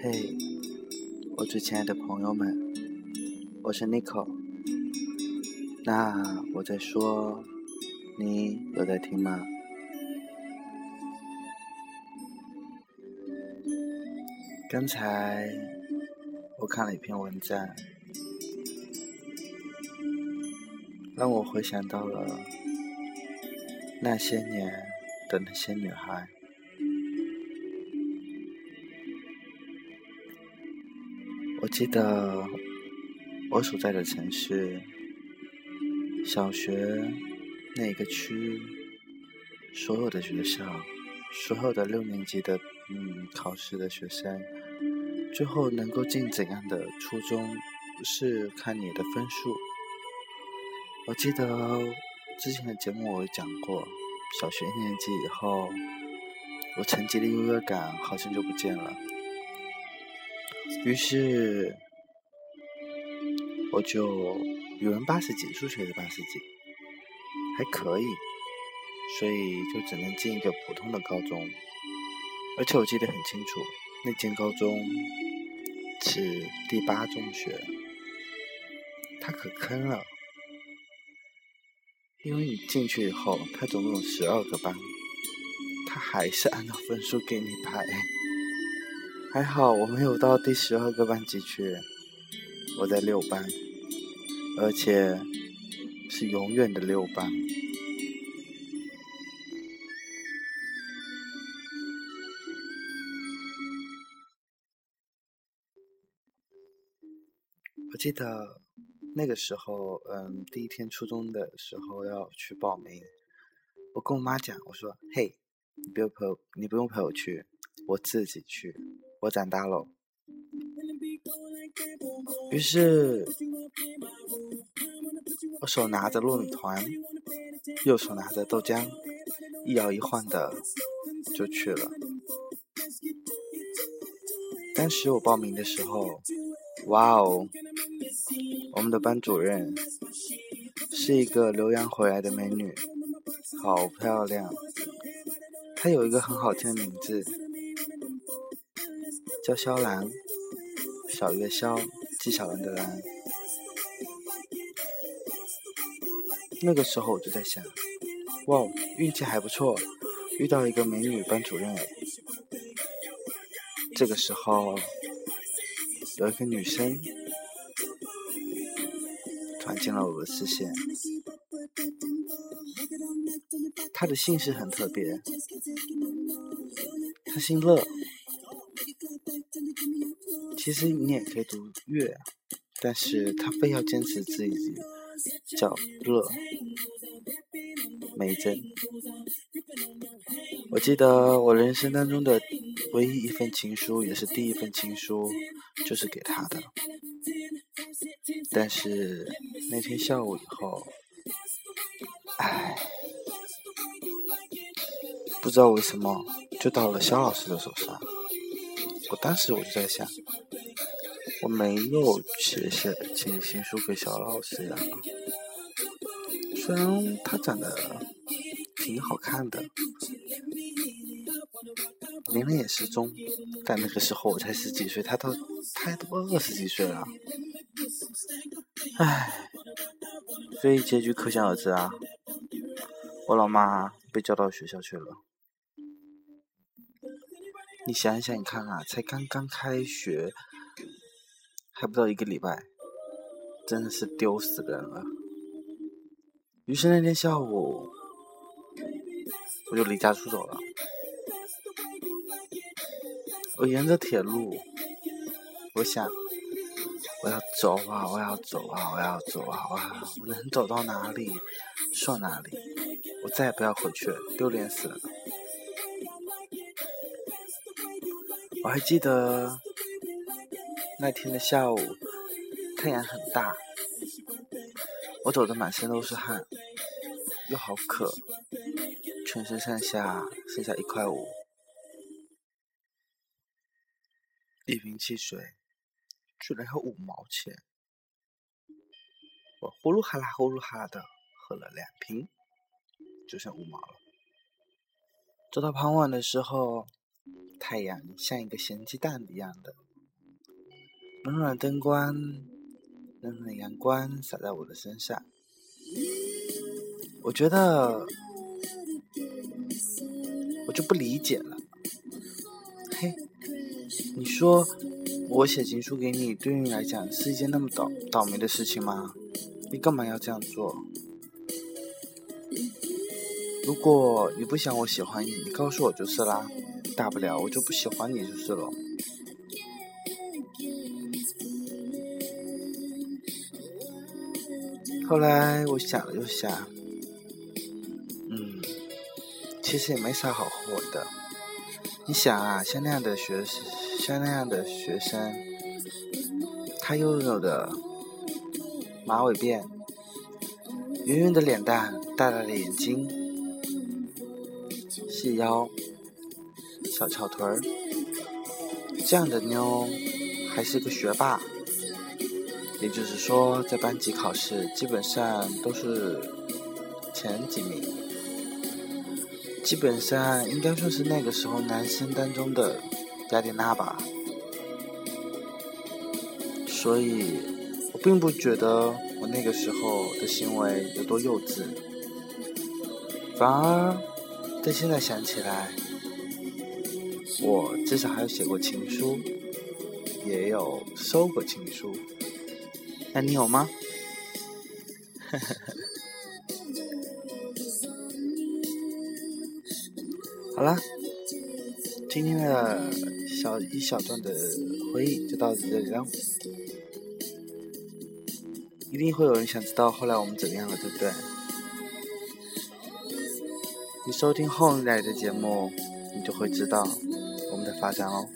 嘿，我最亲爱的朋友们，我是 Nico。那我在说，你有在听吗？刚才我看了一篇文章，让我回想到了那些年的那些女孩。记得我所在的城市，小学那个区，所有的学校，所有的六年级的嗯考试的学生，最后能够进怎样的初中，是看你的分数。我记得之前的节目我有讲过，小学一年级以后，我成绩的优越感好像就不见了。于是，我就语文八十几，数学是八十几，还可以，所以就只能进一个普通的高中。而且我记得很清楚，那间高中是第八中学，它可坑了，因为你进去以后，它总共有十二个班，它还是按照分数给你排。还好我没有到第十二个班级去，我在六班，而且是永远的六班。我记得那个时候，嗯，第一天初中的时候要去报名，我跟我妈讲，我说：“嘿，你不用陪，你不用陪我去，我自己去。”我长大了，于是，我手拿着糯米团，右手拿着豆浆，一摇一晃的就去了。当时我报名的时候，哇哦，我们的班主任是一个留洋回来的美女，好漂亮，她有一个很好听的名字。叫肖兰，小月肖，纪晓岚的兰。那个时候我就在想，哇，运气还不错，遇到一个美女班主任。这个时候，有一个女生闯进了我的视线，她的姓氏很特别，她姓乐。其实你也可以读月，但是他非要坚持自己叫乐梅珍。我记得我人生当中的唯一一份情书，也是第一份情书，就是给他的。但是那天下午以后，唉，不知道为什么就到了肖老师的手上。我当时我就在想。没有写写写情书给小老师呀，虽然他长得挺好看的，年龄也适中，但那个时候我才十几岁，他都他都二十几岁了，唉，所以结局可想而知啊，我老妈被叫到学校去了。你想想，你看啊，才刚刚开学。还不到一个礼拜，真的是丢死人了。于是那天下午，我就离家出走了。我沿着铁路，我想，我要走啊，我要走啊，我要走啊，我能走到哪里算哪里，我再也不要回去了，丢脸死了。我还记得。那天的下午，太阳很大，我走的满身都是汗，又好渴，全身上下剩下一块五，一瓶汽水居然要五毛钱，我呼噜哈啦呼噜哈啦的喝了两瓶，就剩五毛了。走到傍晚的时候，太阳像一个咸鸡蛋一样的。暖暖的灯光，暖暖的阳光洒在我的身上，我觉得我就不理解了。嘿，你说我写情书给你，对于你来讲是一件那么倒倒霉的事情吗？你干嘛要这样做？如果你不想我喜欢你，你告诉我就是啦，大不了我就不喜欢你就是了。后来我想了又想，嗯，其实也没啥好后悔的。你想啊，像那样的学生，像那样的学生，他拥有的马尾辫、圆圆的脸蛋、大大的眼睛。细腰、小翘臀儿，这样的妞还是个学霸，也就是说，在班级考试基本上都是前几名，基本上应该算是那个时候男生当中的雅典娜吧。所以，我并不觉得我那个时候的行为有多幼稚，反而。但现在想起来，我至少还有写过情书，也有收过情书。那你有吗？好了，今天的小一小段的回忆就到这里了。一定会有人想知道后来我们怎样了，对不对？你收听后来的节目，你就会知道我们的发展哦。